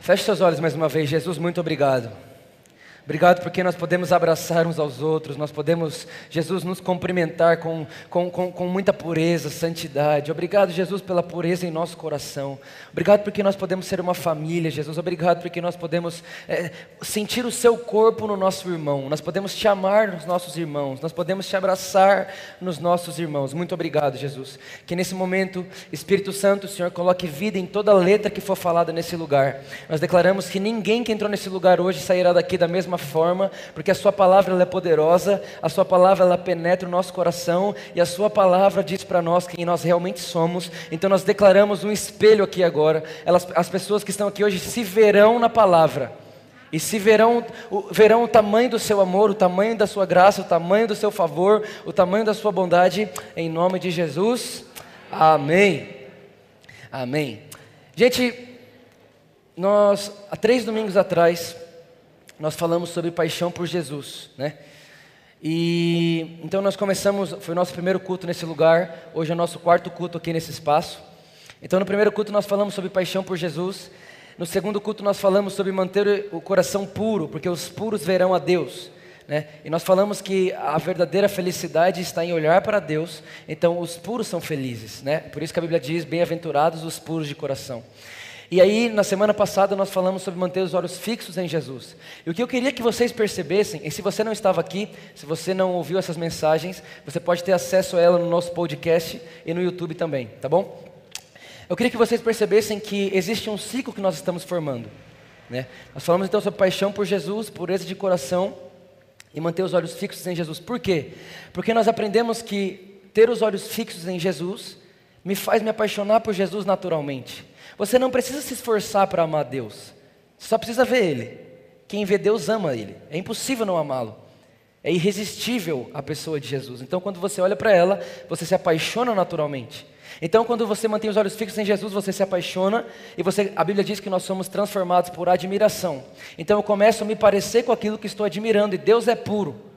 Feche seus olhos mais uma vez. Jesus, muito obrigado. Obrigado porque nós podemos abraçar uns aos outros, nós podemos, Jesus, nos cumprimentar com, com, com, com, muita pureza, santidade. Obrigado, Jesus, pela pureza em nosso coração. Obrigado porque nós podemos ser uma família, Jesus. Obrigado porque nós podemos é, sentir o seu corpo no nosso irmão, nós podemos te amar nos nossos irmãos, nós podemos te abraçar nos nossos irmãos. Muito obrigado, Jesus. Que nesse momento, Espírito Santo, o Senhor, coloque vida em toda letra que for falada nesse lugar. Nós declaramos que ninguém que entrou nesse lugar hoje sairá daqui da mesma forma, porque a Sua palavra é poderosa, a Sua palavra ela penetra o nosso coração e a Sua palavra diz para nós quem nós realmente somos. Então nós declaramos um espelho aqui agora. Elas, as pessoas que estão aqui hoje se verão na palavra. E se verão, verão o tamanho do seu amor, o tamanho da sua graça, o tamanho do seu favor, o tamanho da sua bondade, em nome de Jesus. Amém. Amém. Gente, nós, há três domingos atrás, nós falamos sobre paixão por Jesus, né? E então nós começamos, foi o nosso primeiro culto nesse lugar, hoje é o nosso quarto culto aqui nesse espaço. Então no primeiro culto nós falamos sobre paixão por Jesus, no segundo culto nós falamos sobre manter o coração puro, porque os puros verão a Deus. Né? E nós falamos que a verdadeira felicidade está em olhar para Deus, então os puros são felizes. Né? Por isso que a Bíblia diz: bem-aventurados os puros de coração. E aí, na semana passada, nós falamos sobre manter os olhos fixos em Jesus. E o que eu queria que vocês percebessem, e se você não estava aqui, se você não ouviu essas mensagens, você pode ter acesso a ela no nosso podcast e no YouTube também, tá bom? Eu queria que vocês percebessem que existe um ciclo que nós estamos formando. Né? Nós falamos então sobre paixão por Jesus, pureza de coração e manter os olhos fixos em Jesus. Por quê? Porque nós aprendemos que ter os olhos fixos em Jesus me faz me apaixonar por Jesus naturalmente. Você não precisa se esforçar para amar Deus, você só precisa ver Ele. Quem vê Deus ama Ele, é impossível não amá-lo. É irresistível a pessoa de Jesus. Então, quando você olha para ela, você se apaixona naturalmente. Então, quando você mantém os olhos fixos em Jesus, você se apaixona e você, a Bíblia diz que nós somos transformados por admiração. Então, eu começo a me parecer com aquilo que estou admirando e Deus é puro.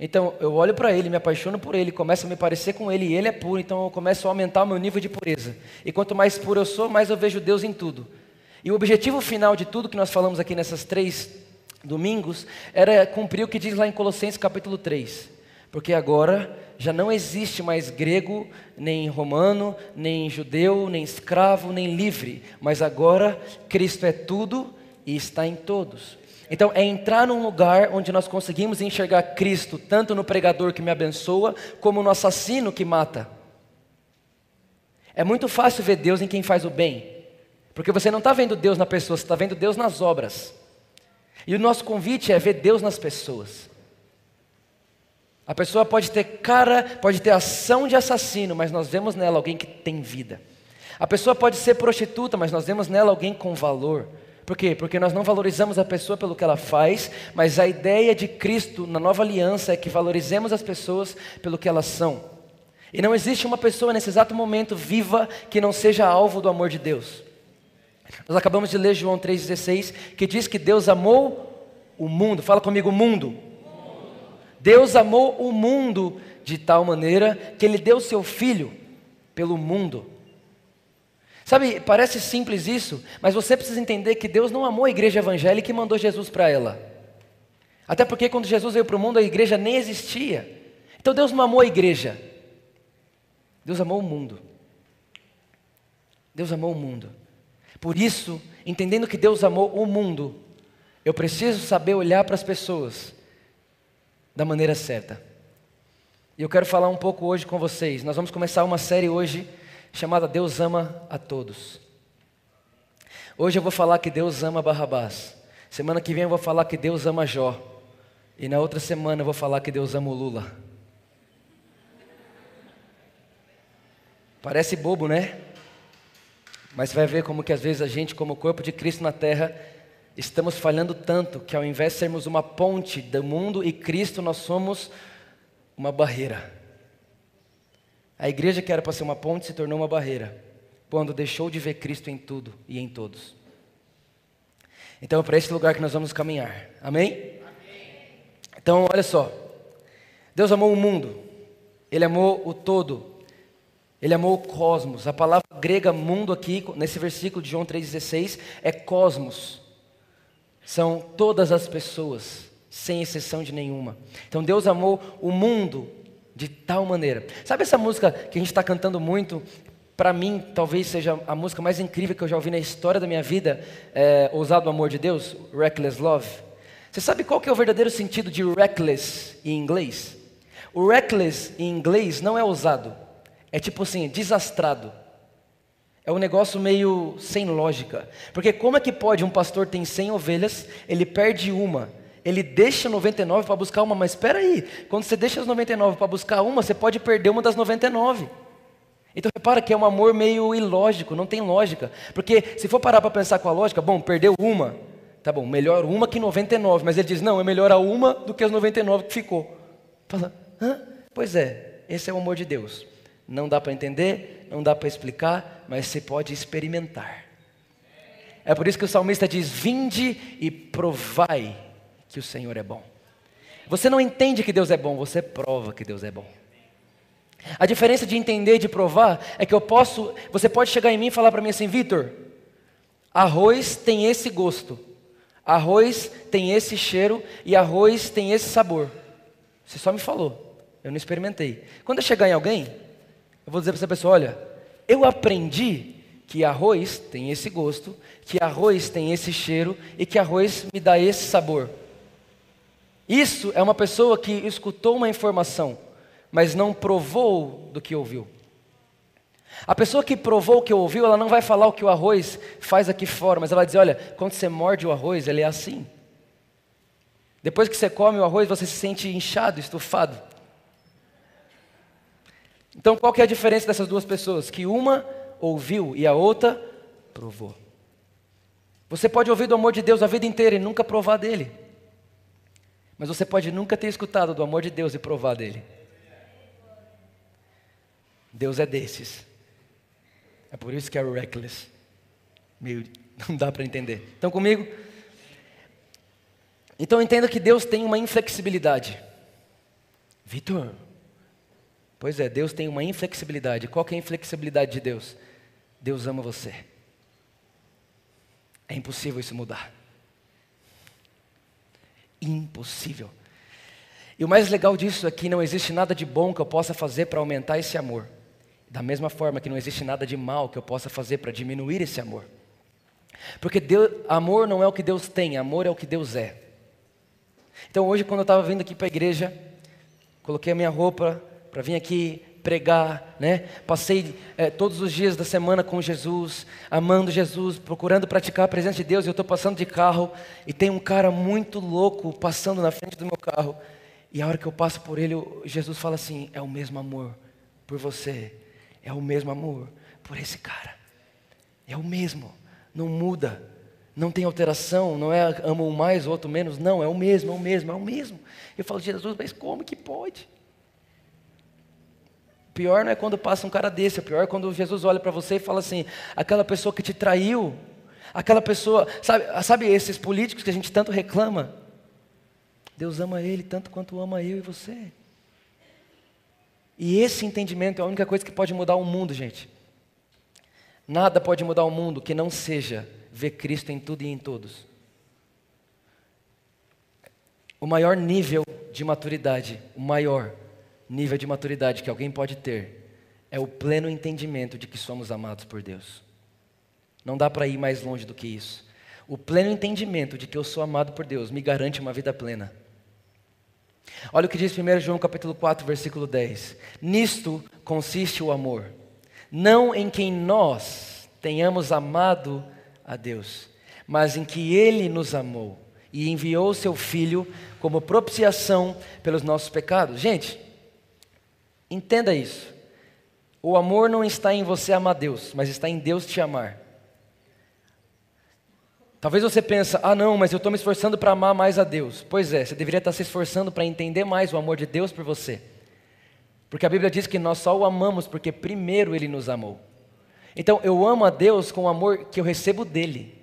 Então eu olho para ele, me apaixono por ele, começo a me parecer com ele e ele é puro, então eu começo a aumentar o meu nível de pureza. E quanto mais puro eu sou, mais eu vejo Deus em tudo. E o objetivo final de tudo que nós falamos aqui nessas três domingos era cumprir o que diz lá em Colossenses capítulo 3. Porque agora já não existe mais grego, nem romano, nem judeu, nem escravo, nem livre, mas agora Cristo é tudo e está em todos. Então, é entrar num lugar onde nós conseguimos enxergar Cristo, tanto no pregador que me abençoa, como no assassino que mata. É muito fácil ver Deus em quem faz o bem, porque você não está vendo Deus na pessoa, você está vendo Deus nas obras. E o nosso convite é ver Deus nas pessoas. A pessoa pode ter cara, pode ter ação de assassino, mas nós vemos nela alguém que tem vida. A pessoa pode ser prostituta, mas nós vemos nela alguém com valor. Por quê? Porque nós não valorizamos a pessoa pelo que ela faz, mas a ideia de Cristo na nova aliança é que valorizemos as pessoas pelo que elas são. E não existe uma pessoa nesse exato momento viva que não seja alvo do amor de Deus. Nós acabamos de ler João 3,16, que diz que Deus amou o mundo. Fala comigo, mundo. Deus amou o mundo de tal maneira que Ele deu seu Filho pelo mundo. Sabe, parece simples isso, mas você precisa entender que Deus não amou a igreja evangélica e mandou Jesus para ela. Até porque quando Jesus veio para o mundo, a igreja nem existia. Então Deus não amou a igreja. Deus amou o mundo. Deus amou o mundo. Por isso, entendendo que Deus amou o mundo, eu preciso saber olhar para as pessoas da maneira certa. E eu quero falar um pouco hoje com vocês. Nós vamos começar uma série hoje chamada Deus ama a todos. Hoje eu vou falar que Deus ama Barrabás. Semana que vem eu vou falar que Deus ama Jó. E na outra semana eu vou falar que Deus ama o Lula. Parece bobo, né? Mas vai ver como que às vezes a gente, como corpo de Cristo na terra, estamos falhando tanto que ao invés de sermos uma ponte do mundo e Cristo, nós somos uma barreira. A igreja que era para ser uma ponte se tornou uma barreira, quando deixou de ver Cristo em tudo e em todos. Então é para esse lugar que nós vamos caminhar. Amém? Amém? Então, olha só. Deus amou o mundo, Ele amou o todo, Ele amou o cosmos. A palavra grega mundo aqui, nesse versículo de João 3,16, é cosmos. São todas as pessoas, sem exceção de nenhuma. Então Deus amou o mundo de tal maneira. Sabe essa música que a gente está cantando muito? Para mim, talvez seja a música mais incrível que eu já ouvi na história da minha vida, é, Ousado Amor de Deus, Reckless Love. Você sabe qual que é o verdadeiro sentido de reckless em inglês? O reckless em inglês não é ousado, é tipo assim, desastrado. É um negócio meio sem lógica. Porque como é que pode um pastor ter 100 ovelhas, ele perde uma, ele deixa 99 para buscar uma, mas espera aí, quando você deixa as 99 para buscar uma, você pode perder uma das 99. Então repara que é um amor meio ilógico, não tem lógica. Porque se for parar para pensar com a lógica, bom, perdeu uma, tá bom, melhor uma que 99, mas ele diz, não, é melhor a uma do que as 99 que ficou. Fala, hã? Pois é, esse é o amor de Deus. Não dá para entender, não dá para explicar, mas você pode experimentar. É por isso que o salmista diz: Vinde e provai que o Senhor é bom. Você não entende que Deus é bom, você prova que Deus é bom. A diferença de entender e de provar é que eu posso, você pode chegar em mim e falar para mim assim, Vitor, arroz tem esse gosto, arroz tem esse cheiro e arroz tem esse sabor. Você só me falou, eu não experimentei. Quando eu chegar em alguém, eu vou dizer para essa pessoa, olha, eu aprendi que arroz tem esse gosto, que arroz tem esse cheiro e que arroz me dá esse sabor. Isso é uma pessoa que escutou uma informação, mas não provou do que ouviu. A pessoa que provou o que ouviu, ela não vai falar o que o arroz faz aqui fora, mas ela vai dizer: olha, quando você morde o arroz, ele é assim. Depois que você come o arroz, você se sente inchado, estufado. Então, qual que é a diferença dessas duas pessoas? Que uma ouviu e a outra provou. Você pode ouvir do amor de Deus a vida inteira e nunca provar dele. Mas você pode nunca ter escutado do amor de Deus e provar dele. Deus é desses. É por isso que é reckless. Meio, não dá para entender. Estão comigo? Então entenda que Deus tem uma inflexibilidade. Vitor, pois é, Deus tem uma inflexibilidade. Qual que é a inflexibilidade de Deus? Deus ama você. É impossível isso mudar. Impossível. E o mais legal disso é que não existe nada de bom que eu possa fazer para aumentar esse amor. Da mesma forma que não existe nada de mal que eu possa fazer para diminuir esse amor. Porque Deus, amor não é o que Deus tem, amor é o que Deus é. Então hoje, quando eu estava vindo aqui para a igreja, coloquei a minha roupa para vir aqui pregar, né? Passei é, todos os dias da semana com Jesus, amando Jesus, procurando praticar a presença de Deus. E eu estou passando de carro e tem um cara muito louco passando na frente do meu carro. E a hora que eu passo por ele, Jesus fala assim: é o mesmo amor por você, é o mesmo amor por esse cara, é o mesmo, não muda, não tem alteração, não é amo um mais, outro menos, não, é o mesmo, é o mesmo, é o mesmo. Eu falo, Jesus, mas como que pode? Pior não é quando passa um cara desse, o pior é quando Jesus olha para você e fala assim: aquela pessoa que te traiu, aquela pessoa, sabe, sabe esses políticos que a gente tanto reclama? Deus ama ele tanto quanto ama eu e você. E esse entendimento é a única coisa que pode mudar o mundo, gente. Nada pode mudar o mundo que não seja ver Cristo em tudo e em todos. O maior nível de maturidade, o maior, nível de maturidade que alguém pode ter é o pleno entendimento de que somos amados por Deus. Não dá para ir mais longe do que isso. O pleno entendimento de que eu sou amado por Deus me garante uma vida plena. Olha o que diz 1 João capítulo 4, versículo 10. Nisto consiste o amor, não em quem nós tenhamos amado a Deus, mas em que Ele nos amou e enviou seu Filho como propiciação pelos nossos pecados. Gente, Entenda isso. O amor não está em você amar Deus, mas está em Deus te amar. Talvez você pense, ah não, mas eu estou me esforçando para amar mais a Deus. Pois é, você deveria estar se esforçando para entender mais o amor de Deus por você. Porque a Bíblia diz que nós só o amamos porque primeiro Ele nos amou. Então eu amo a Deus com o amor que eu recebo dele.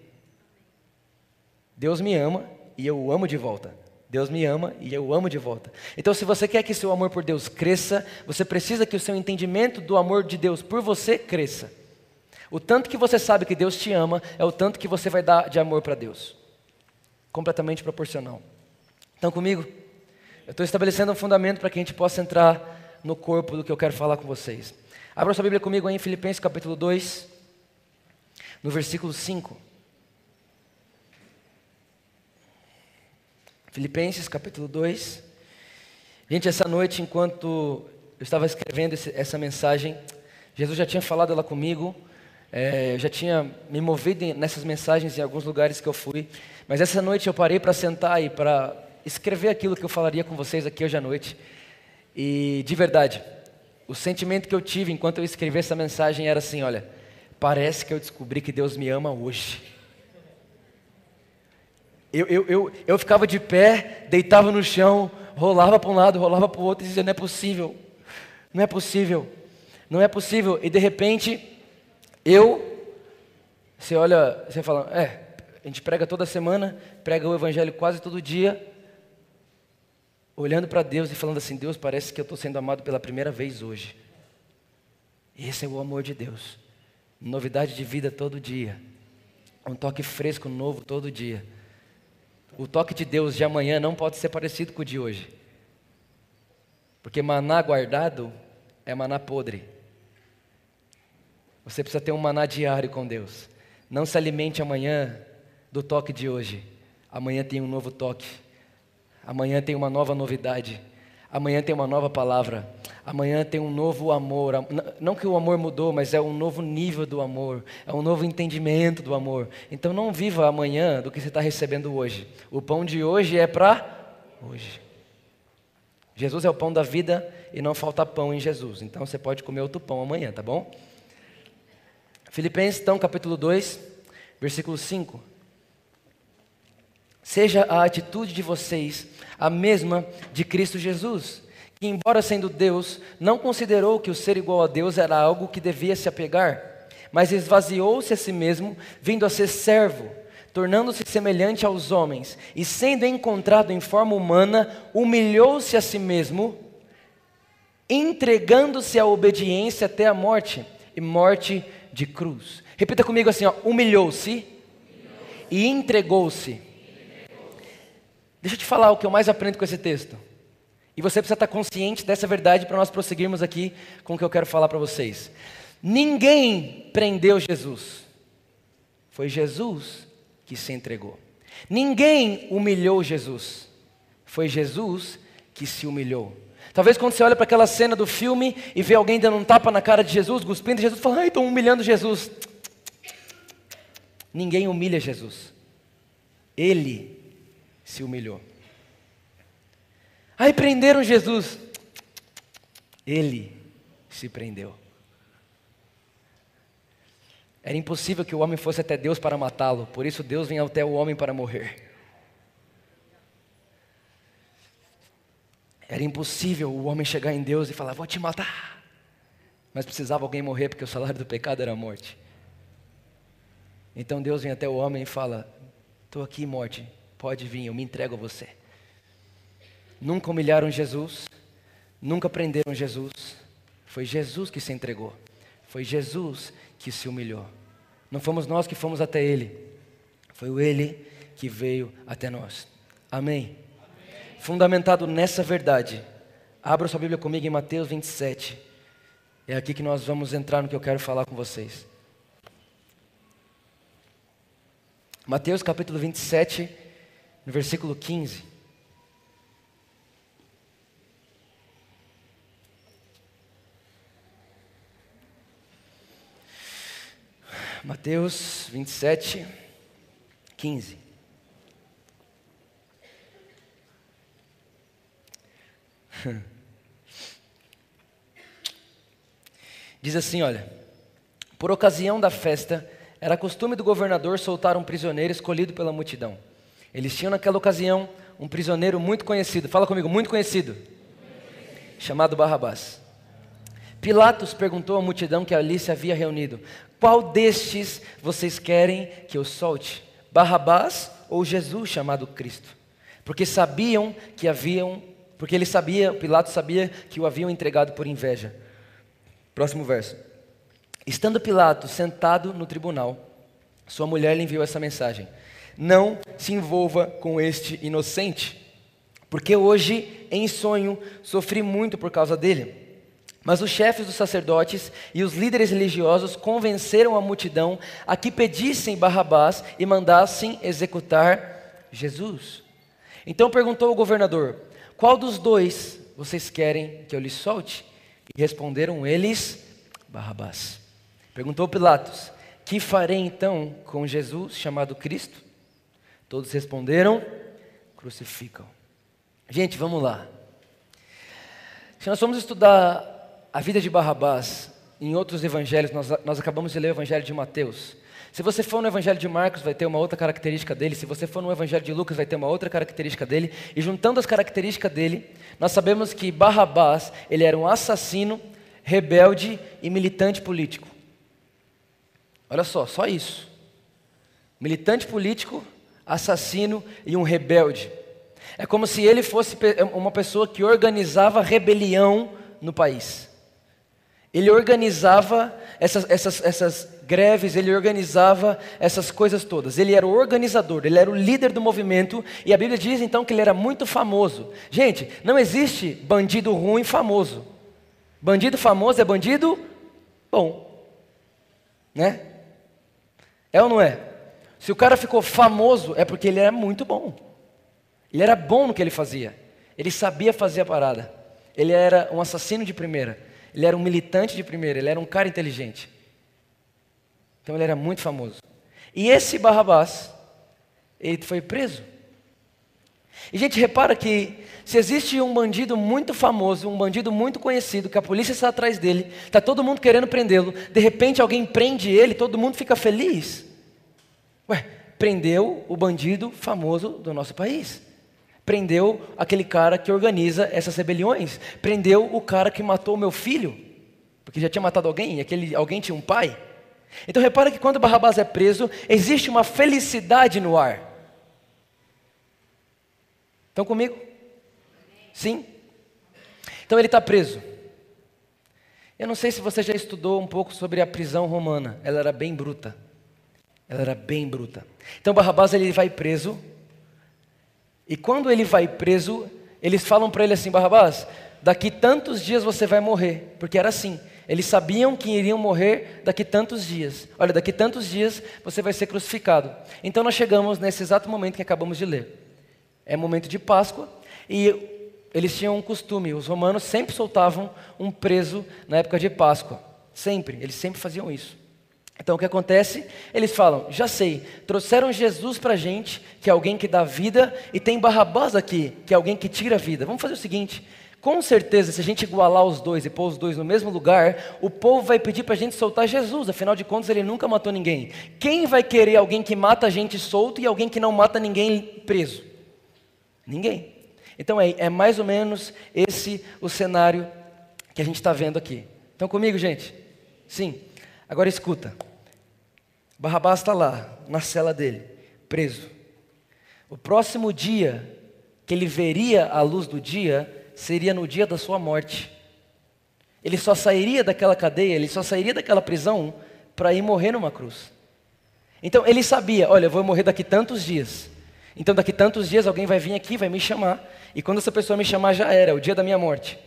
Deus me ama e eu o amo de volta. Deus me ama e eu amo de volta. Então, se você quer que seu amor por Deus cresça, você precisa que o seu entendimento do amor de Deus por você cresça. O tanto que você sabe que Deus te ama é o tanto que você vai dar de amor para Deus. Completamente proporcional. Estão comigo? Eu estou estabelecendo um fundamento para que a gente possa entrar no corpo do que eu quero falar com vocês. Abra sua Bíblia comigo aí em Filipenses capítulo 2, no versículo 5. Filipenses capítulo 2. Gente, essa noite, enquanto eu estava escrevendo esse, essa mensagem, Jesus já tinha falado ela comigo, é, eu já tinha me movido nessas mensagens em alguns lugares que eu fui, mas essa noite eu parei para sentar e para escrever aquilo que eu falaria com vocês aqui hoje à noite. E de verdade, o sentimento que eu tive enquanto eu escrevi essa mensagem era assim: olha, parece que eu descobri que Deus me ama hoje. Eu, eu, eu, eu ficava de pé, deitava no chão, rolava para um lado, rolava para o outro e dizia: não é possível, não é possível, não é possível. E de repente, eu, você olha, você fala: é, a gente prega toda semana, prega o evangelho quase todo dia, olhando para Deus e falando assim: Deus, parece que eu estou sendo amado pela primeira vez hoje. Esse é o amor de Deus. Novidade de vida todo dia. Um toque fresco, novo todo dia. O toque de Deus de amanhã não pode ser parecido com o de hoje. Porque maná guardado é maná podre. Você precisa ter um maná diário com Deus. Não se alimente amanhã do toque de hoje. Amanhã tem um novo toque. Amanhã tem uma nova novidade. Amanhã tem uma nova palavra. Amanhã tem um novo amor. Não que o amor mudou, mas é um novo nível do amor. É um novo entendimento do amor. Então não viva amanhã do que você está recebendo hoje. O pão de hoje é para hoje. Jesus é o pão da vida e não falta pão em Jesus. Então você pode comer outro pão amanhã, tá bom? Filipenses, então, capítulo 2, versículo 5. Seja a atitude de vocês a mesma de Cristo Jesus, que, embora sendo Deus, não considerou que o ser igual a Deus era algo que devia se apegar, mas esvaziou-se a si mesmo, vindo a ser servo, tornando-se semelhante aos homens, e sendo encontrado em forma humana, humilhou-se a si mesmo, entregando-se à obediência até a morte e morte de cruz. Repita comigo assim: humilhou-se humilhou e entregou-se Deixa eu te falar o que eu mais aprendo com esse texto. E você precisa estar consciente dessa verdade para nós prosseguirmos aqui com o que eu quero falar para vocês. Ninguém prendeu Jesus. Foi Jesus que se entregou. Ninguém humilhou Jesus. Foi Jesus que se humilhou. Talvez quando você olha para aquela cena do filme e vê alguém dando um tapa na cara de Jesus, cuspindo, Jesus fala, ai, estão humilhando Jesus. Ninguém humilha Jesus. Ele se humilhou. Aí prenderam Jesus. Ele se prendeu. Era impossível que o homem fosse até Deus para matá-lo, por isso Deus vem até o homem para morrer. Era impossível o homem chegar em Deus e falar: Vou te matar. Mas precisava alguém morrer porque o salário do pecado era a morte. Então Deus vem até o homem e fala: Estou aqui, morte, Pode vir, eu me entrego a você. Nunca humilharam Jesus, nunca prenderam Jesus. Foi Jesus que se entregou. Foi Jesus que se humilhou. Não fomos nós que fomos até Ele. Foi o Ele que veio até nós. Amém? Amém. Fundamentado nessa verdade, abra sua Bíblia comigo em Mateus 27. É aqui que nós vamos entrar no que eu quero falar com vocês. Mateus capítulo 27, no versículo 15. Mateus 27, 15. Diz assim: olha, por ocasião da festa, era costume do governador soltar um prisioneiro escolhido pela multidão. Eles tinham naquela ocasião um prisioneiro muito conhecido, fala comigo, muito conhecido, chamado Barrabás. Pilatos perguntou à multidão que ali se havia reunido: Qual destes vocês querem que eu solte? Barrabás ou Jesus chamado Cristo? Porque sabiam que haviam, porque ele sabia, Pilatos sabia que o haviam entregado por inveja. Próximo verso. Estando Pilatos sentado no tribunal, sua mulher lhe enviou essa mensagem: Não se envolva com este inocente, porque hoje, em sonho, sofri muito por causa dele. Mas os chefes dos sacerdotes e os líderes religiosos convenceram a multidão a que pedissem Barrabás e mandassem executar Jesus. Então perguntou o governador: Qual dos dois vocês querem que eu lhe solte? E responderam eles: Barrabás. Perguntou Pilatos: Que farei então com Jesus chamado Cristo? Todos responderam: Crucificam. Gente, vamos lá. Se nós formos estudar a vida de Barrabás, em outros evangelhos, nós, nós acabamos de ler o evangelho de Mateus. Se você for no evangelho de Marcos, vai ter uma outra característica dele. Se você for no evangelho de Lucas, vai ter uma outra característica dele. E juntando as características dele, nós sabemos que Barrabás, ele era um assassino, rebelde e militante político. Olha só, só isso. Militante político, assassino e um rebelde. É como se ele fosse uma pessoa que organizava rebelião no país. Ele organizava essas, essas, essas greves, ele organizava essas coisas todas. Ele era o organizador, ele era o líder do movimento, e a Bíblia diz então que ele era muito famoso. Gente, não existe bandido ruim famoso. Bandido famoso é bandido bom. Né? É ou não é? Se o cara ficou famoso, é porque ele era muito bom. Ele era bom no que ele fazia. Ele sabia fazer a parada. Ele era um assassino de primeira. Ele era um militante de primeira, ele era um cara inteligente. Então ele era muito famoso. E esse Barrabás, ele foi preso. E gente, repara que se existe um bandido muito famoso, um bandido muito conhecido, que a polícia está atrás dele, está todo mundo querendo prendê-lo, de repente alguém prende ele, todo mundo fica feliz. Ué, prendeu o bandido famoso do nosso país. Prendeu aquele cara que organiza essas rebeliões. Prendeu o cara que matou meu filho, porque já tinha matado alguém, aquele alguém tinha um pai. Então repara que quando Barrabás é preso, existe uma felicidade no ar. Estão comigo? Sim? Então ele está preso. Eu não sei se você já estudou um pouco sobre a prisão romana. Ela era bem bruta. Ela era bem bruta. Então Barrabás ele vai preso e quando ele vai preso, eles falam para ele assim: Barrabás, daqui tantos dias você vai morrer, porque era assim. Eles sabiam que iriam morrer daqui tantos dias. Olha, daqui tantos dias você vai ser crucificado. Então nós chegamos nesse exato momento que acabamos de ler. É momento de Páscoa e eles tinham um costume, os romanos sempre soltavam um preso na época de Páscoa. Sempre, eles sempre faziam isso. Então o que acontece? Eles falam: já sei, trouxeram Jesus para a gente, que é alguém que dá vida, e tem Barrabás aqui, que é alguém que tira a vida. Vamos fazer o seguinte: com certeza, se a gente igualar os dois e pôr os dois no mesmo lugar, o povo vai pedir para a gente soltar Jesus, afinal de contas ele nunca matou ninguém. Quem vai querer alguém que mata a gente solto e alguém que não mata ninguém preso? Ninguém. Então é, é mais ou menos esse o cenário que a gente está vendo aqui. Estão comigo, gente? Sim. Agora escuta. Barrabás está lá, na cela dele, preso. O próximo dia que ele veria a luz do dia seria no dia da sua morte. Ele só sairia daquela cadeia, ele só sairia daquela prisão para ir morrer numa cruz. Então ele sabia: olha, eu vou morrer daqui tantos dias. Então daqui tantos dias alguém vai vir aqui, vai me chamar. E quando essa pessoa me chamar já era, é o dia da minha morte.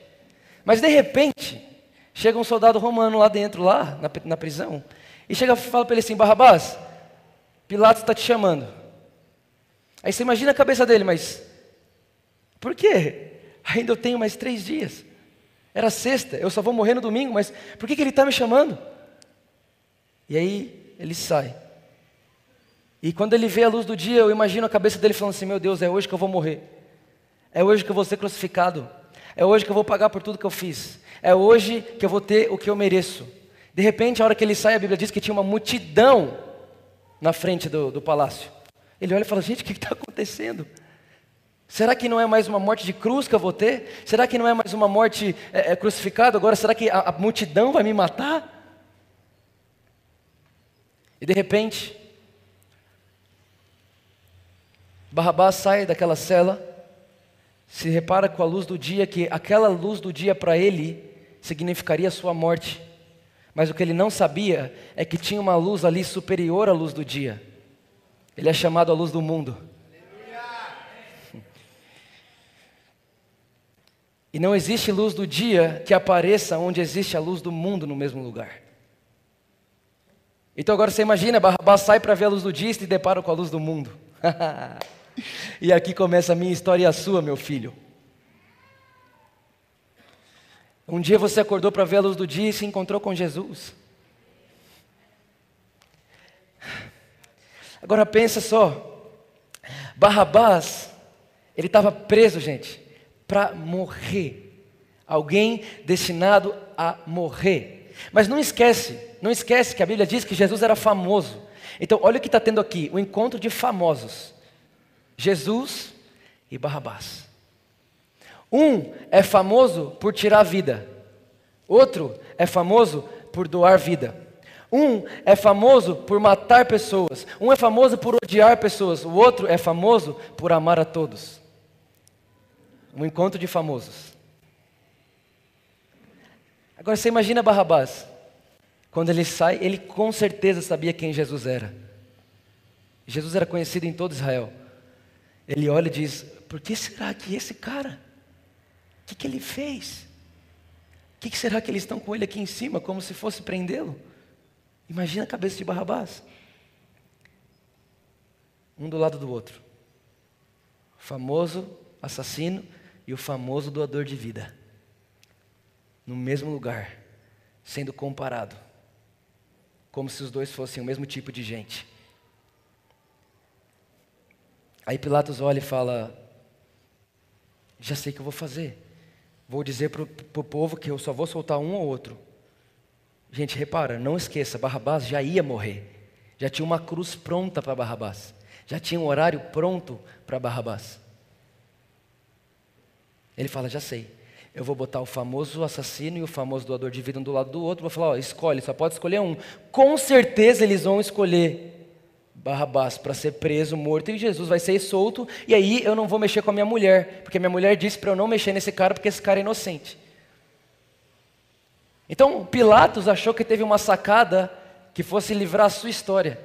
Mas de repente, Chega um soldado romano lá dentro, lá na, na prisão, e chega e fala para ele assim: Barrabás, Pilatos está te chamando. Aí você imagina a cabeça dele, mas por quê? Ainda eu tenho mais três dias. Era sexta, eu só vou morrer no domingo, mas por que, que ele está me chamando? E aí ele sai. E quando ele vê a luz do dia, eu imagino a cabeça dele falando assim: Meu Deus, é hoje que eu vou morrer. É hoje que eu vou ser crucificado. É hoje que eu vou pagar por tudo que eu fiz. É hoje que eu vou ter o que eu mereço. De repente, a hora que ele sai, a Bíblia diz que tinha uma multidão na frente do, do palácio. Ele olha e fala: Gente, o que está acontecendo? Será que não é mais uma morte de cruz que eu vou ter? Será que não é mais uma morte é, é, crucificado? Agora, será que a, a multidão vai me matar? E de repente, Barrabás sai daquela cela se repara com a luz do dia que aquela luz do dia para ele significaria sua morte. Mas o que ele não sabia é que tinha uma luz ali superior à luz do dia. Ele é chamado a luz do mundo. E não existe luz do dia que apareça onde existe a luz do mundo no mesmo lugar. Então agora você imagina, Barrabás sai para ver a luz do dia e se depara com a luz do mundo. e aqui começa a minha história e a sua, meu filho. Um dia você acordou para ver a luz do dia e se encontrou com Jesus. Agora pensa só, Barrabás, ele estava preso, gente, para morrer. Alguém destinado a morrer. Mas não esquece, não esquece que a Bíblia diz que Jesus era famoso. Então, olha o que está tendo aqui: o encontro de famosos. Jesus e Barrabás. Um é famoso por tirar vida, outro é famoso por doar vida. Um é famoso por matar pessoas, um é famoso por odiar pessoas, o outro é famoso por amar a todos. Um encontro de famosos. Agora você imagina Barrabás. Quando ele sai, ele com certeza sabia quem Jesus era. Jesus era conhecido em todo Israel. Ele olha e diz: Por que será que esse cara? Que, que ele fez? O que, que será que eles estão com ele aqui em cima, como se fosse prendê-lo? Imagina a cabeça de Barrabás. Um do lado do outro. O famoso assassino e o famoso doador de vida. No mesmo lugar, sendo comparado. Como se os dois fossem o mesmo tipo de gente. Aí Pilatos olha e fala: Já sei o que eu vou fazer. Vou dizer para o povo que eu só vou soltar um ou outro. Gente, repara, não esqueça, Barrabás já ia morrer. Já tinha uma cruz pronta para Barrabás. Já tinha um horário pronto para Barrabás. Ele fala: Já sei. Eu vou botar o famoso assassino e o famoso doador de vida um do lado do outro. Vou falar: ó, escolhe, só pode escolher um. Com certeza eles vão escolher Barrabás para ser preso, morto, e Jesus vai ser solto, e aí eu não vou mexer com a minha mulher, porque minha mulher disse para eu não mexer nesse cara, porque esse cara é inocente. Então Pilatos achou que teve uma sacada que fosse livrar a sua história,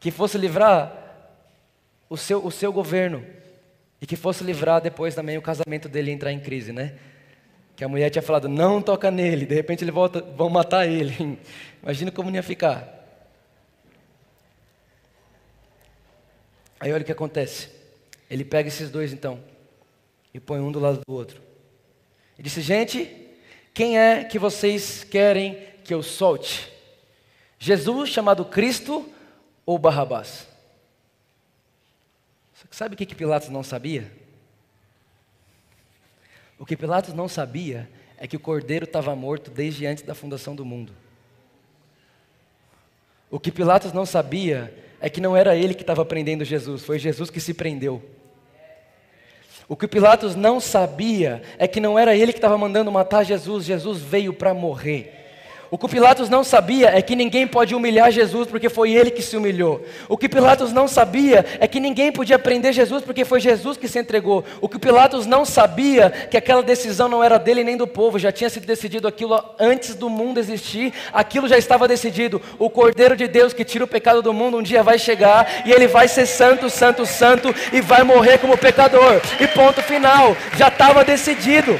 que fosse livrar o seu, o seu governo, e que fosse livrar depois também o casamento dele entrar em crise, né? Que a mulher tinha falado, não toca nele, de repente ele volta, vão matar ele. Imagina como ia ficar. Aí olha o que acontece. Ele pega esses dois então e põe um do lado do outro. E disse: Gente, quem é que vocês querem que eu solte? Jesus chamado Cristo ou Barrabás? Sabe o que, que Pilatos não sabia? O que Pilatos não sabia é que o cordeiro estava morto desde antes da fundação do mundo. O que Pilatos não sabia é que não era ele que estava prendendo Jesus, foi Jesus que se prendeu. O que Pilatos não sabia é que não era ele que estava mandando matar Jesus, Jesus veio para morrer. O que Pilatos não sabia é que ninguém pode humilhar Jesus porque foi ele que se humilhou. O que Pilatos não sabia é que ninguém podia prender Jesus porque foi Jesus que se entregou. O que Pilatos não sabia que aquela decisão não era dele nem do povo, já tinha sido decidido aquilo antes do mundo existir, aquilo já estava decidido. O Cordeiro de Deus que tira o pecado do mundo um dia vai chegar e ele vai ser santo, santo, santo e vai morrer como pecador. E ponto final, já estava decidido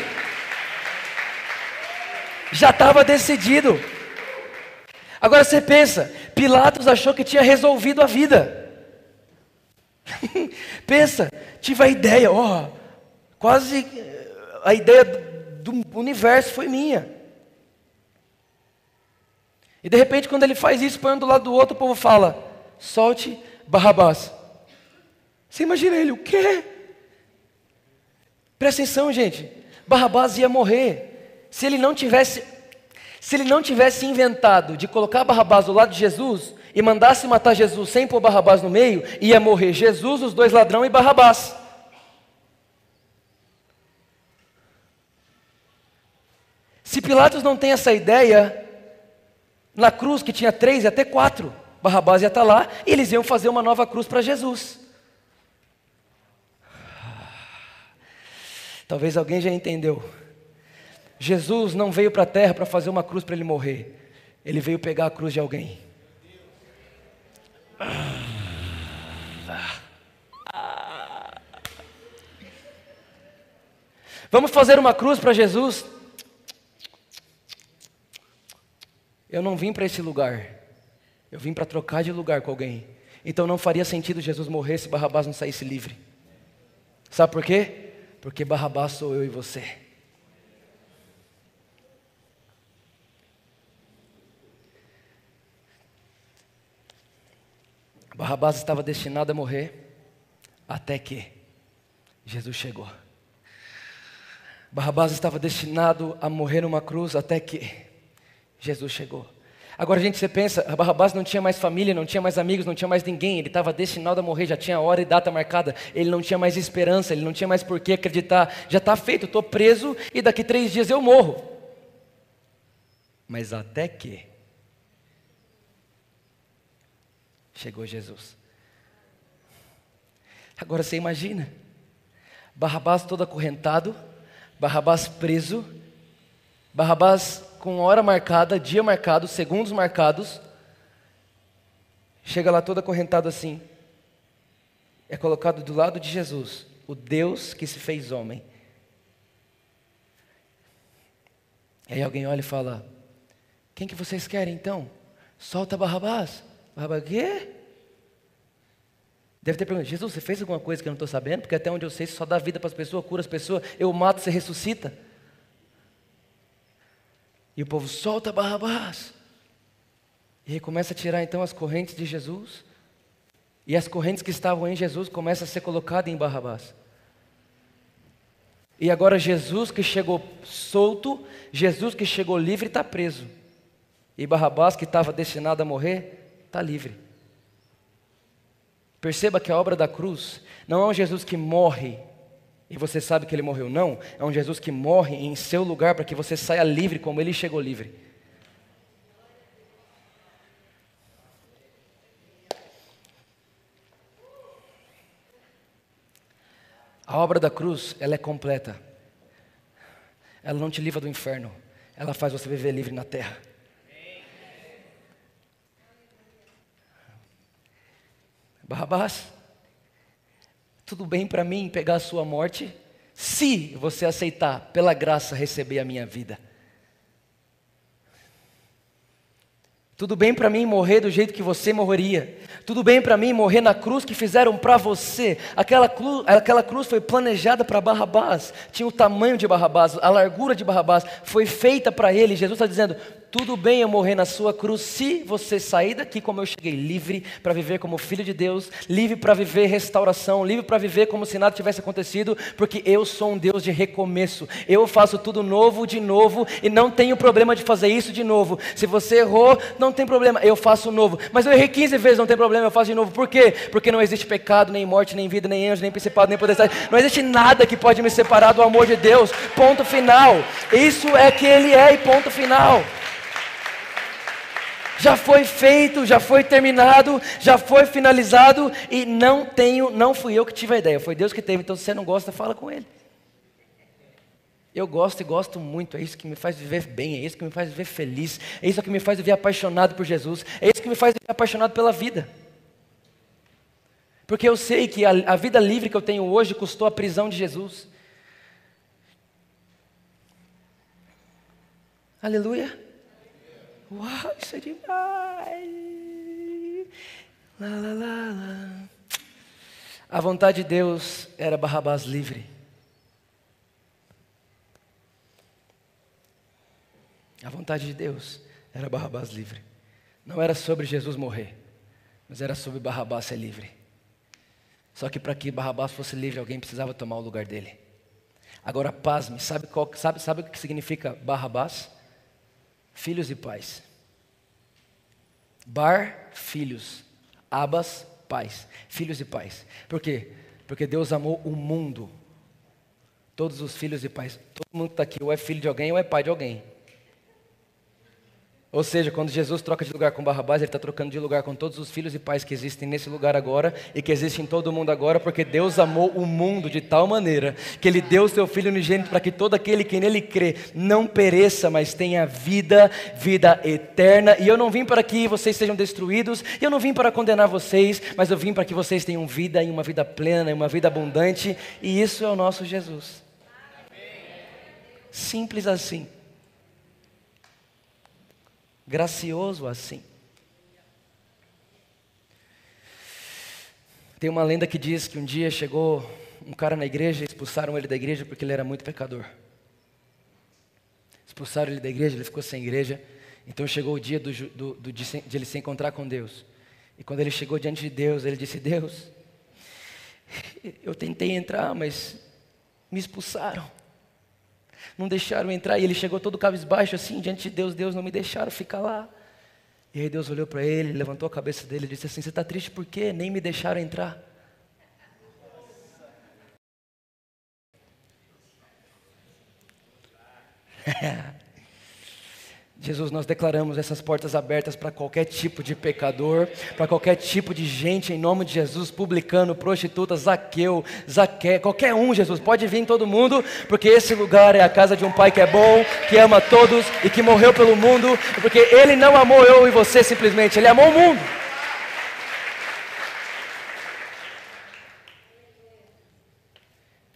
já estava decidido. Agora você pensa, Pilatos achou que tinha resolvido a vida. pensa, tive a ideia, ó, quase a ideia do universo foi minha. E de repente, quando ele faz isso, põe um do lado do outro, o povo fala: solte Barrabás. Você imagina ele, o quê? Presta atenção, gente. Barrabás ia morrer se ele não tivesse se ele não tivesse inventado de colocar Barrabás do lado de Jesus e mandasse matar Jesus sem pôr Barrabás no meio, ia morrer Jesus, os dois ladrão e Barrabás. Se Pilatos não tem essa ideia, na cruz que tinha três e até quatro, Barrabás ia estar lá e eles iam fazer uma nova cruz para Jesus. Talvez alguém já entendeu. Jesus não veio para a terra para fazer uma cruz para ele morrer. Ele veio pegar a cruz de alguém. Vamos fazer uma cruz para Jesus? Eu não vim para esse lugar. Eu vim para trocar de lugar com alguém. Então não faria sentido Jesus morrer se Barrabás não saísse livre. Sabe por quê? Porque Barrabás sou eu e você. Barrabás estava destinado a morrer até que Jesus chegou. Barrabás estava destinado a morrer numa cruz até que Jesus chegou. Agora, gente, você pensa, Barrabás não tinha mais família, não tinha mais amigos, não tinha mais ninguém, ele estava destinado a morrer, já tinha hora e data marcada, ele não tinha mais esperança, ele não tinha mais por que acreditar, já está feito, estou preso e daqui três dias eu morro. Mas até que chegou Jesus. Agora você imagina, Barrabás todo acorrentado, Barrabás preso, Barrabás com hora marcada, dia marcado, segundos marcados, chega lá todo acorrentado assim, é colocado do lado de Jesus, o Deus que se fez homem. E aí alguém olha e fala: Quem que vocês querem então? Solta Barrabás. Barrabás, quê? Deve ter perguntado: Jesus, você fez alguma coisa que eu não estou sabendo? Porque até onde eu sei, só dá vida para as pessoas, cura as pessoas, eu mato, você ressuscita. E o povo solta Barrabás. E aí começa a tirar então as correntes de Jesus. E as correntes que estavam em Jesus começam a ser colocadas em Barrabás. E agora Jesus que chegou solto, Jesus que chegou livre está preso. E Barrabás que estava destinado a morrer, está livre. Perceba que a obra da cruz não é um Jesus que morre e você sabe que ele morreu. Não, é um Jesus que morre em seu lugar para que você saia livre como ele chegou livre. A obra da cruz, ela é completa. Ela não te livra do inferno. Ela faz você viver livre na terra. Barrabás, tudo bem para mim pegar a sua morte, se você aceitar, pela graça, receber a minha vida. Tudo bem para mim morrer do jeito que você morreria. Tudo bem para mim morrer na cruz que fizeram para você. Aquela cruz, aquela cruz foi planejada para Barrabás. Tinha o tamanho de Barrabás, a largura de Barrabás. Foi feita para ele. Jesus está dizendo: tudo bem eu morrer na sua cruz se você sair daqui como eu cheguei, livre para viver como filho de Deus, livre para viver restauração, livre para viver como se nada tivesse acontecido, porque eu sou um Deus de recomeço. Eu faço tudo novo de novo e não tenho problema de fazer isso de novo. Se você errou, não tem problema, eu faço novo. Mas eu errei 15 vezes, não tem problema, eu faço de novo. Por quê? Porque não existe pecado, nem morte, nem vida, nem anjo, nem principado, nem poder. Não existe nada que pode me separar do amor de Deus. Ponto final. Isso é que ele é e ponto final já foi feito, já foi terminado, já foi finalizado e não tenho, não fui eu que tive a ideia, foi Deus que teve. Então, se você não gosta, fala com Ele. Eu gosto e gosto muito, é isso que me faz viver bem, é isso que me faz viver feliz, é isso que me faz viver apaixonado por Jesus, é isso que me faz viver apaixonado pela vida. Porque eu sei que a, a vida livre que eu tenho hoje custou a prisão de Jesus. Aleluia. Uau, isso é demais. Lá, lá, lá, lá. A vontade de Deus era Barrabás livre. A vontade de Deus era Barrabás livre. Não era sobre Jesus morrer, mas era sobre Barrabás ser livre. Só que para que Barrabás fosse livre, alguém precisava tomar o lugar dele. Agora, pasme, sabe, qual, sabe, sabe o que significa Barrabás? Filhos e pais. Bar, filhos. Abas, pais. Filhos e pais. Por quê? Porque Deus amou o mundo. Todos os filhos e pais. Todo mundo que está aqui ou é filho de alguém ou é pai de alguém. Ou seja, quando Jesus troca de lugar com Barrabás, ele está trocando de lugar com todos os filhos e pais que existem nesse lugar agora e que existem em todo o mundo agora, porque Deus amou o mundo de tal maneira que ele deu o seu Filho unigênito para que todo aquele que nele crê não pereça, mas tenha vida, vida eterna. E eu não vim para que vocês sejam destruídos, eu não vim para condenar vocês, mas eu vim para que vocês tenham vida e uma vida plena, e uma vida abundante, e isso é o nosso Jesus. Simples assim gracioso assim. Tem uma lenda que diz que um dia chegou um cara na igreja e expulsaram ele da igreja porque ele era muito pecador. Expulsaram ele da igreja, ele ficou sem igreja. Então chegou o dia do, do, do, de, de ele se encontrar com Deus. E quando ele chegou diante de Deus, ele disse: Deus, eu tentei entrar, mas me expulsaram não deixaram entrar. E ele chegou todo cabisbaixo assim, diante de Deus, Deus não me deixaram ficar lá. E aí Deus olhou para ele, levantou a cabeça dele e disse assim: Você está triste por quê? Nem me deixaram entrar. Jesus, nós declaramos essas portas abertas para qualquer tipo de pecador, para qualquer tipo de gente, em nome de Jesus, publicano, prostituta, zaqueu, zaque, qualquer um, Jesus, pode vir todo mundo, porque esse lugar é a casa de um pai que é bom, que ama todos e que morreu pelo mundo, porque ele não amou eu e você simplesmente, ele amou o mundo.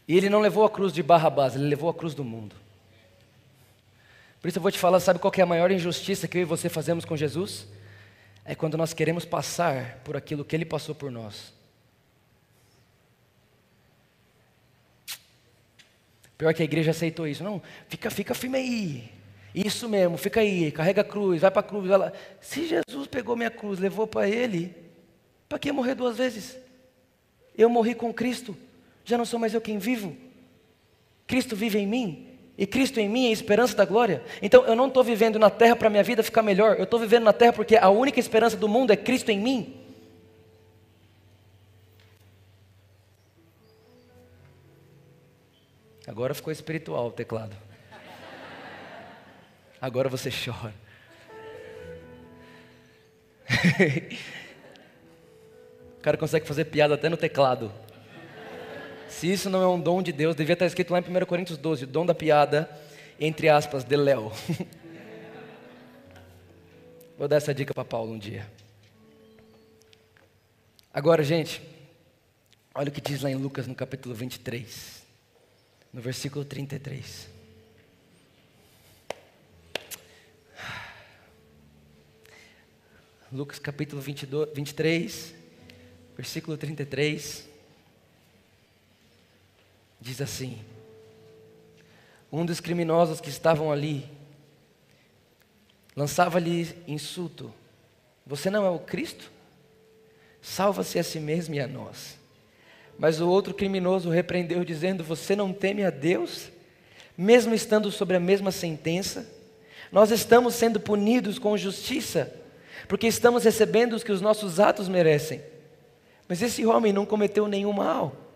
E ele não levou a cruz de Barrabás, ele levou a cruz do mundo. Por isso eu vou te falar, sabe qual é a maior injustiça que eu e você fazemos com Jesus? É quando nós queremos passar por aquilo que Ele passou por nós. Pior que a igreja aceitou isso. Não, fica, fica firme aí. Isso mesmo, fica aí, carrega a cruz, vai para a cruz. Vai lá. Se Jesus pegou minha cruz, levou para Ele, para que morrer duas vezes? Eu morri com Cristo, já não sou mais eu quem vivo. Cristo vive em mim, e Cristo em mim é a esperança da glória. Então eu não estou vivendo na terra para minha vida ficar melhor. Eu estou vivendo na terra porque a única esperança do mundo é Cristo em mim. Agora ficou espiritual o teclado. Agora você chora. o cara consegue fazer piada até no teclado. Se isso não é um dom de Deus, devia estar escrito lá em 1 Coríntios 12, o dom da piada, entre aspas, de Léo. Vou dar essa dica para Paulo um dia. Agora, gente, olha o que diz lá em Lucas no capítulo 23, no versículo 33. Lucas capítulo 22, 23, versículo 33 diz assim: Um dos criminosos que estavam ali lançava-lhe insulto: Você não é o Cristo? Salva-se a si mesmo e a nós. Mas o outro criminoso repreendeu, dizendo: Você não teme a Deus? Mesmo estando sobre a mesma sentença, nós estamos sendo punidos com justiça, porque estamos recebendo os que os nossos atos merecem. Mas esse homem não cometeu nenhum mal.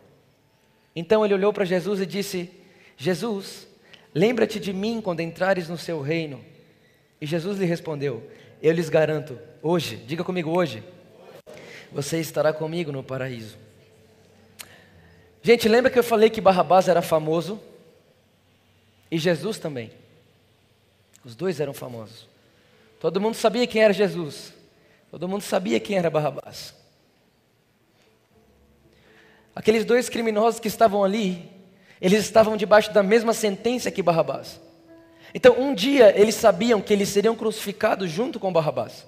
Então ele olhou para Jesus e disse: Jesus, lembra-te de mim quando entrares no seu reino. E Jesus lhe respondeu: Eu lhes garanto, hoje, diga comigo hoje, você estará comigo no paraíso. Gente, lembra que eu falei que Barrabás era famoso? E Jesus também. Os dois eram famosos. Todo mundo sabia quem era Jesus. Todo mundo sabia quem era Barrabás. Aqueles dois criminosos que estavam ali, eles estavam debaixo da mesma sentença que Barrabás. Então, um dia eles sabiam que eles seriam crucificados junto com Barrabás.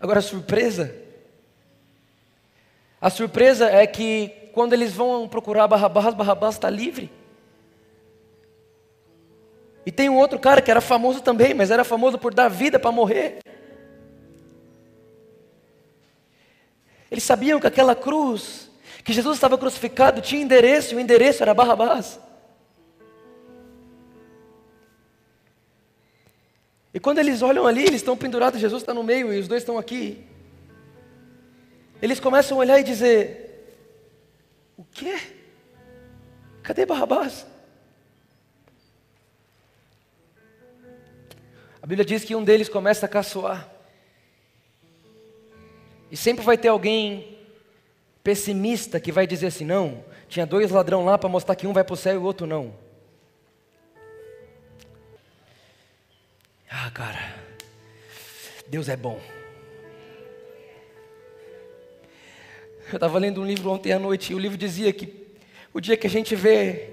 Agora, a surpresa. A surpresa é que quando eles vão procurar Barrabás, Barrabás está livre. E tem um outro cara que era famoso também, mas era famoso por dar vida para morrer. Eles sabiam que aquela cruz, que Jesus estava crucificado, tinha endereço, e o endereço era Barrabás. E quando eles olham ali, eles estão pendurados, Jesus está no meio e os dois estão aqui. Eles começam a olhar e dizer: O quê? Cadê Barrabás? A Bíblia diz que um deles começa a caçoar. E sempre vai ter alguém pessimista que vai dizer assim: não, tinha dois ladrão lá para mostrar que um vai para o céu e o outro não. Ah, cara, Deus é bom. Eu estava lendo um livro ontem à noite e o livro dizia que o dia que a gente vê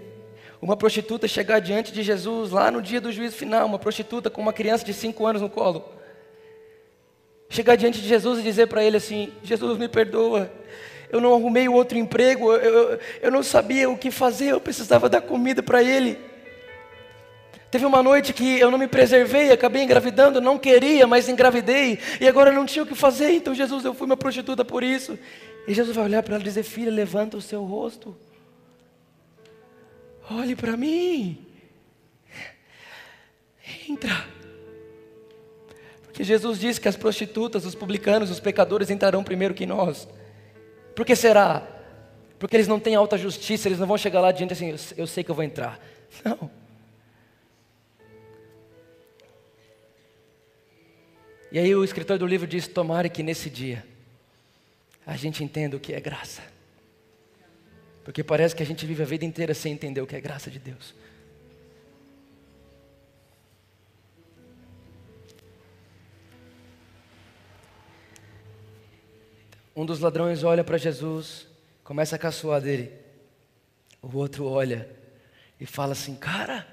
uma prostituta chegar diante de Jesus, lá no dia do juízo final, uma prostituta com uma criança de cinco anos no colo, chegar diante de Jesus e dizer para ele assim: Jesus, me perdoa, eu não arrumei outro emprego, eu, eu, eu não sabia o que fazer, eu precisava dar comida para ele. Teve uma noite que eu não me preservei, acabei engravidando, não queria, mas engravidei, e agora não tinha o que fazer, então Jesus, eu fui uma prostituta por isso. E Jesus vai olhar para ela e dizer: Filha, levanta o seu rosto, olhe para mim, entra. Porque Jesus disse que as prostitutas, os publicanos, os pecadores entrarão primeiro que nós. Por que será? Porque eles não têm alta justiça, eles não vão chegar lá diante assim, eu, eu sei que eu vou entrar. Não. E aí o escritor do livro diz: Tomara que nesse dia a gente entenda o que é graça. Porque parece que a gente vive a vida inteira sem entender o que é graça de Deus. Um dos ladrões olha para Jesus, começa a caçoar dele. O outro olha e fala assim: Cara,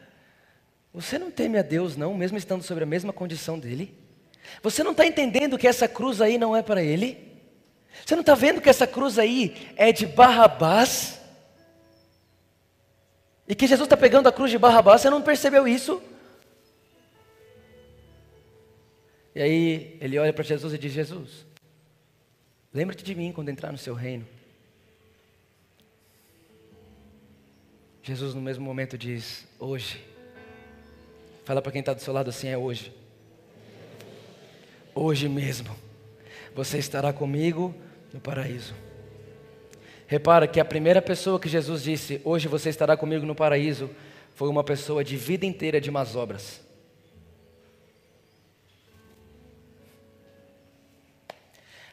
você não teme a Deus, não, mesmo estando sobre a mesma condição dele? Você não está entendendo que essa cruz aí não é para ele? Você não está vendo que essa cruz aí é de Barrabás? E que Jesus está pegando a cruz de Barrabás, você não percebeu isso? E aí ele olha para Jesus e diz: Jesus, lembre-te de mim quando entrar no seu reino. Jesus, no mesmo momento, diz: Hoje. Fala para quem está do seu lado assim: é hoje hoje mesmo, você estará comigo no paraíso. Repara que a primeira pessoa que Jesus disse, hoje você estará comigo no paraíso, foi uma pessoa de vida inteira de más obras.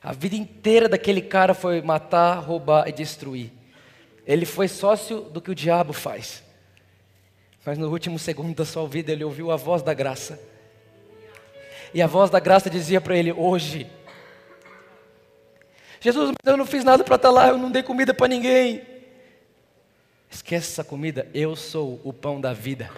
A vida inteira daquele cara foi matar, roubar e destruir. Ele foi sócio do que o diabo faz. Mas no último segundo da sua vida ele ouviu a voz da graça e a voz da graça dizia para ele: Hoje. Jesus, mas eu não fiz nada para estar tá lá, eu não dei comida para ninguém. Esquece essa comida, eu sou o pão da vida.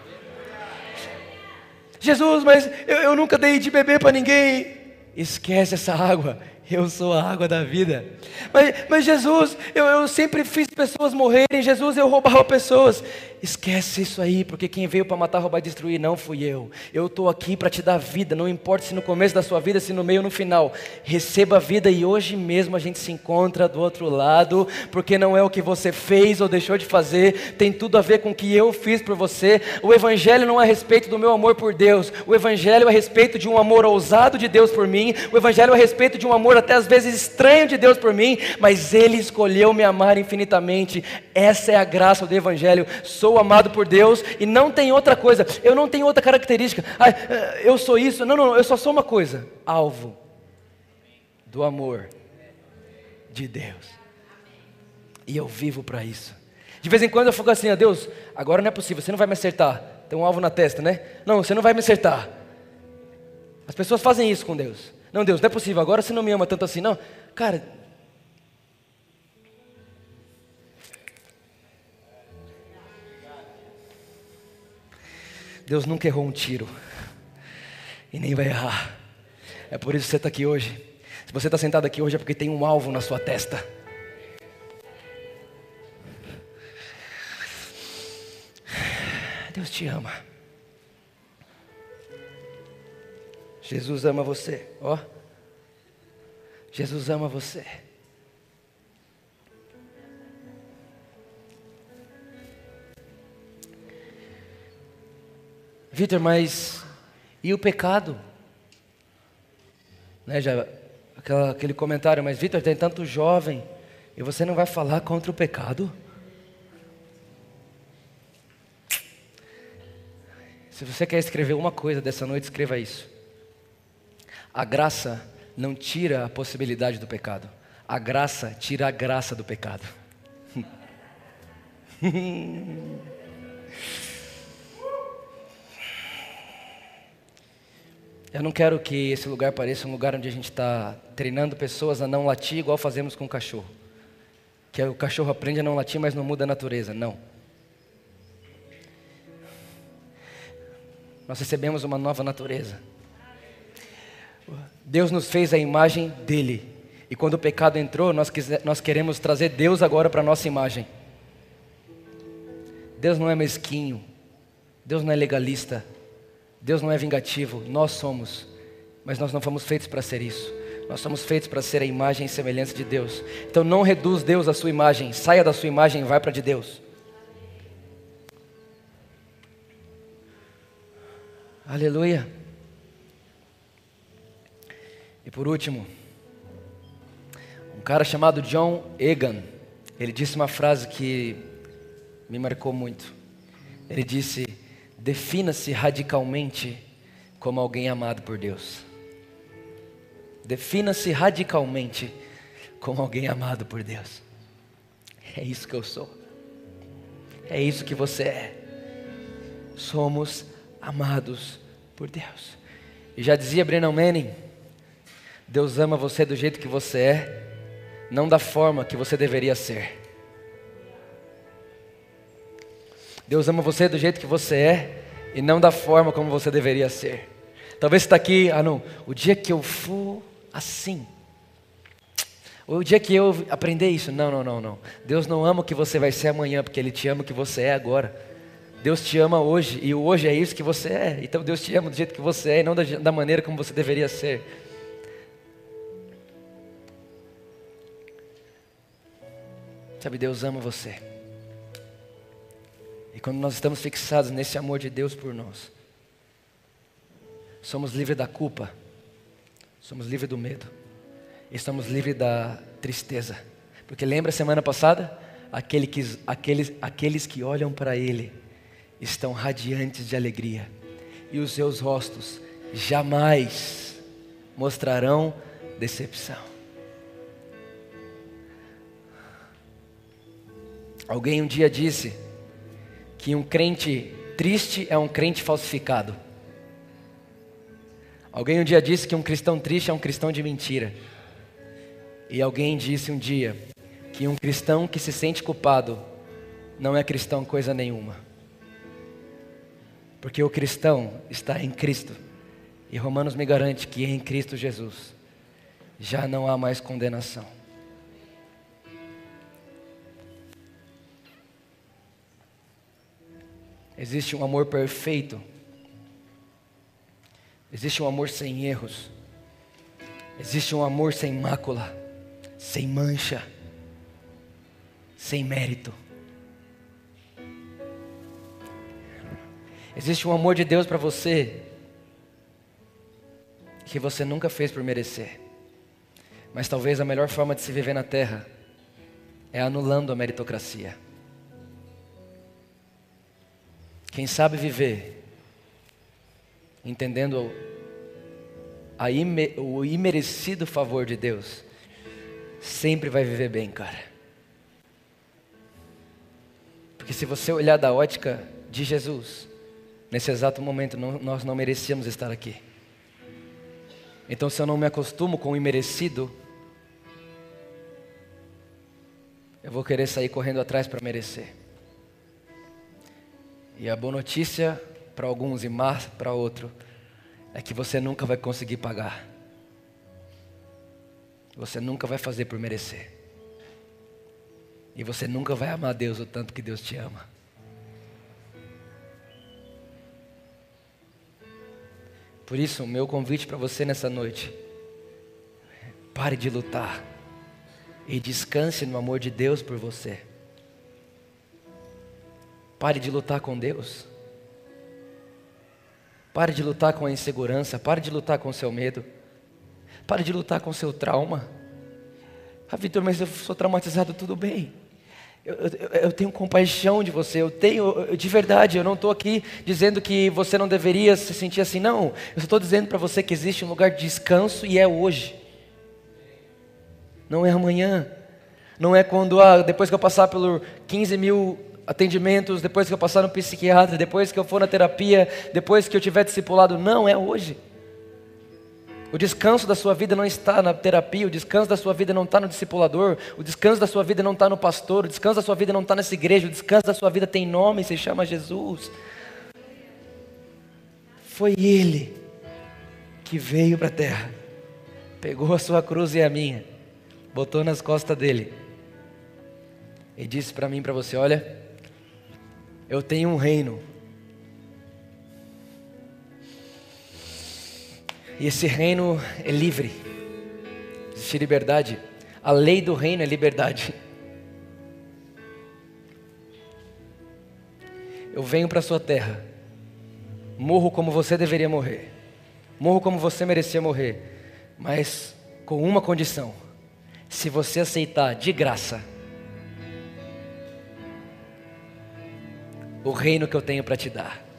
Jesus, mas eu, eu nunca dei de beber para ninguém. Esquece essa água, eu sou a água da vida. Mas, mas Jesus, eu, eu, sempre fiz pessoas morrerem. Jesus, eu roubava pessoas. Esquece isso aí, porque quem veio para matar, roubar e destruir não fui eu. Eu estou aqui para te dar vida, não importa se no começo da sua vida, se no meio ou no final. Receba a vida e hoje mesmo a gente se encontra do outro lado, porque não é o que você fez ou deixou de fazer, tem tudo a ver com o que eu fiz por você. O Evangelho não é a respeito do meu amor por Deus, o Evangelho é a respeito de um amor ousado de Deus por mim, o Evangelho é a respeito de um amor até às vezes estranho de Deus por mim, mas Ele escolheu me amar infinitamente. Essa é a graça do Evangelho. Sou amado por Deus e não tem outra coisa, eu não tenho outra característica. Ah, eu sou isso, não, não, eu só sou uma coisa: alvo do amor de Deus. E eu vivo para isso. De vez em quando eu fico assim, ó Deus, agora não é possível, você não vai me acertar. Tem um alvo na testa, né? Não, você não vai me acertar. As pessoas fazem isso com Deus. Não, Deus, não é possível, agora você não me ama tanto assim, não. Cara, Deus nunca errou um tiro e nem vai errar. É por isso que você está aqui hoje. Se você está sentado aqui hoje é porque tem um alvo na sua testa. Deus te ama. Jesus ama você, ó. Jesus ama você. Vitor, mas e o pecado? Né, já, aquela, aquele comentário, mas Vitor, tem tanto jovem e você não vai falar contra o pecado? Se você quer escrever uma coisa dessa noite, escreva isso. A graça não tira a possibilidade do pecado. A graça tira a graça do pecado. Eu não quero que esse lugar pareça um lugar onde a gente está treinando pessoas a não latir igual fazemos com o cachorro. Que o cachorro aprende a não latir, mas não muda a natureza. Não. Nós recebemos uma nova natureza. Deus nos fez a imagem dele. E quando o pecado entrou, nós, nós queremos trazer Deus agora para a nossa imagem. Deus não é mesquinho. Deus não é legalista. Deus não é vingativo. Nós somos. Mas nós não fomos feitos para ser isso. Nós somos feitos para ser a imagem e semelhança de Deus. Então não reduz Deus à sua imagem. Saia da sua imagem e vai para de Deus. Aleluia. E por último, um cara chamado John Egan, ele disse uma frase que me marcou muito. Ele disse: Defina-se radicalmente como alguém amado por Deus. Defina-se radicalmente como alguém amado por Deus. É isso que eu sou. É isso que você é. Somos amados por Deus. E já dizia Brennan Manning, Deus ama você do jeito que você é, não da forma que você deveria ser. Deus ama você do jeito que você é e não da forma como você deveria ser. Talvez você está aqui, ah não, o dia que eu for assim. O dia que eu aprender isso, não, não, não, não. Deus não ama o que você vai ser amanhã, porque Ele te ama o que você é agora. Deus te ama hoje, e hoje é isso que você é. Então Deus te ama do jeito que você é, e não da, da maneira como você deveria ser. Sabe, Deus ama você. E quando nós estamos fixados nesse amor de Deus por nós, somos livres da culpa, somos livres do medo, estamos livres da tristeza. Porque lembra semana passada? Aquele que, aqueles, aqueles que olham para Ele estão radiantes de alegria, e os seus rostos jamais mostrarão decepção. Alguém um dia disse que um crente triste é um crente falsificado. Alguém um dia disse que um cristão triste é um cristão de mentira. E alguém disse um dia que um cristão que se sente culpado não é cristão coisa nenhuma. Porque o cristão está em Cristo. E Romanos me garante que em Cristo Jesus já não há mais condenação. Existe um amor perfeito. Existe um amor sem erros. Existe um amor sem mácula, sem mancha, sem mérito. Existe um amor de Deus para você que você nunca fez por merecer. Mas talvez a melhor forma de se viver na terra é anulando a meritocracia. Quem sabe viver, entendendo ime, o imerecido favor de Deus, sempre vai viver bem, cara. Porque se você olhar da ótica de Jesus, nesse exato momento não, nós não merecíamos estar aqui. Então, se eu não me acostumo com o imerecido, eu vou querer sair correndo atrás para merecer. E a boa notícia para alguns e má para outro é que você nunca vai conseguir pagar. Você nunca vai fazer por merecer. E você nunca vai amar Deus o tanto que Deus te ama. Por isso, o meu convite para você nessa noite: pare de lutar e descanse no amor de Deus por você. Pare de lutar com Deus. Pare de lutar com a insegurança. Pare de lutar com o seu medo. Pare de lutar com o seu trauma. Ah, Vitor, mas eu sou traumatizado, tudo bem. Eu, eu, eu, tenho compaixão de você, eu tenho, de verdade, eu não estou aqui dizendo que você não deveria se sentir assim, não. Eu estou dizendo para você que existe um lugar de descanso e é hoje, não é amanhã, não é quando, ah, depois que eu passar por 15 mil atendimentos, depois que eu passar no psiquiatra, depois que eu for na terapia, depois que eu tiver discipulado, não, é hoje. O descanso da sua vida não está na terapia, o descanso da sua vida não está no discipulador, o descanso da sua vida não está no pastor, o descanso da sua vida não está nessa igreja, o descanso da sua vida tem nome, se chama Jesus. Foi Ele que veio para a terra, pegou a sua cruz e a minha, botou nas costas dele e disse para mim para você: Olha, eu tenho um reino E esse reino é livre. Existe liberdade. A lei do reino é liberdade. Eu venho para a sua terra. Morro como você deveria morrer. Morro como você merecia morrer. Mas com uma condição: se você aceitar de graça o reino que eu tenho para te dar.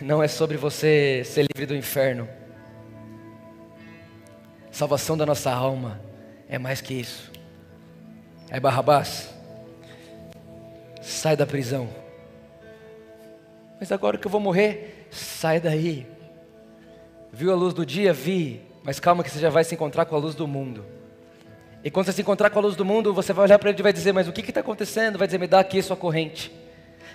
não é sobre você ser livre do inferno. Salvação da nossa alma é mais que isso. É Barrabás, sai da prisão. Mas agora que eu vou morrer, sai daí. Viu a luz do dia? Vi. Mas calma que você já vai se encontrar com a luz do mundo. E quando você se encontrar com a luz do mundo, você vai olhar para ele e vai dizer: Mas o que está acontecendo? Vai dizer: Me dá aqui a sua corrente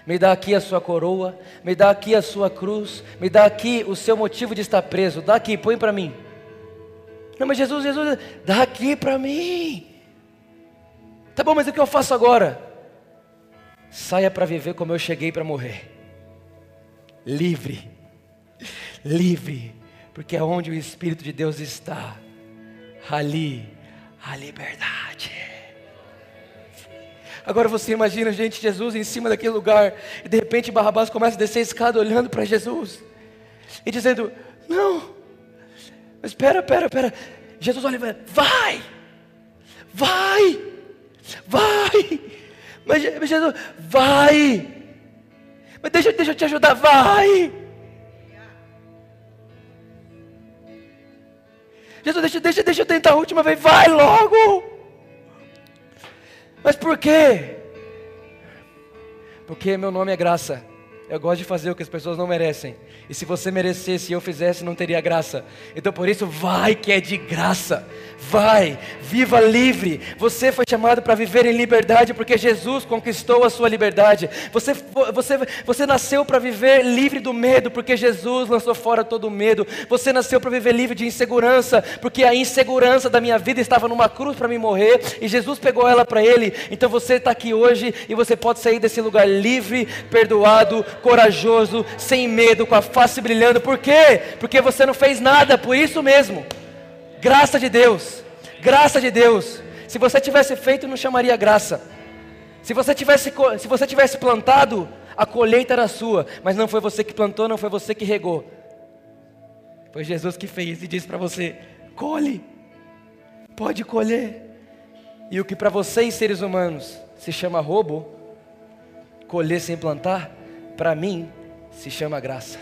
me dá aqui a sua coroa, me dá aqui a sua cruz, me dá aqui o seu motivo de estar preso, dá aqui, põe para mim. Não, mas Jesus, Jesus, dá aqui para mim. Tá bom, mas o que eu faço agora? Saia para viver como eu cheguei para morrer. Livre, livre, porque é onde o Espírito de Deus está, ali a liberdade. Agora você imagina, gente, Jesus em cima daquele lugar, e de repente Barrabás começa a descer a escada olhando para Jesus, e dizendo: Não, mas espera, espera, espera. Jesus olha e vai, vai, vai, vai. Mas Jesus, vai. Mas deixa, deixa eu te ajudar, vai. Jesus, deixa, deixa, deixa eu tentar a última vez, vai logo. Mas por quê? Porque meu nome é graça. Eu gosto de fazer o que as pessoas não merecem. E se você merecesse e eu fizesse, não teria graça. Então por isso, vai que é de graça. Vai, viva livre. Você foi chamado para viver em liberdade porque Jesus conquistou a sua liberdade. Você, você, você nasceu para viver livre do medo porque Jesus lançou fora todo o medo. Você nasceu para viver livre de insegurança porque a insegurança da minha vida estava numa cruz para me morrer e Jesus pegou ela para Ele. Então você está aqui hoje e você pode sair desse lugar livre, perdoado, corajoso, sem medo, com a face brilhando. Por quê? Porque você não fez nada, por isso mesmo. Graça de Deus, graça de Deus. Se você tivesse feito, não chamaria graça. Se você tivesse, se você tivesse plantado, a colheita era sua, mas não foi você que plantou, não foi você que regou. Foi Jesus que fez e disse para você: colhe, pode colher. E o que para vocês, seres humanos, se chama roubo, colher sem plantar, para mim se chama graça.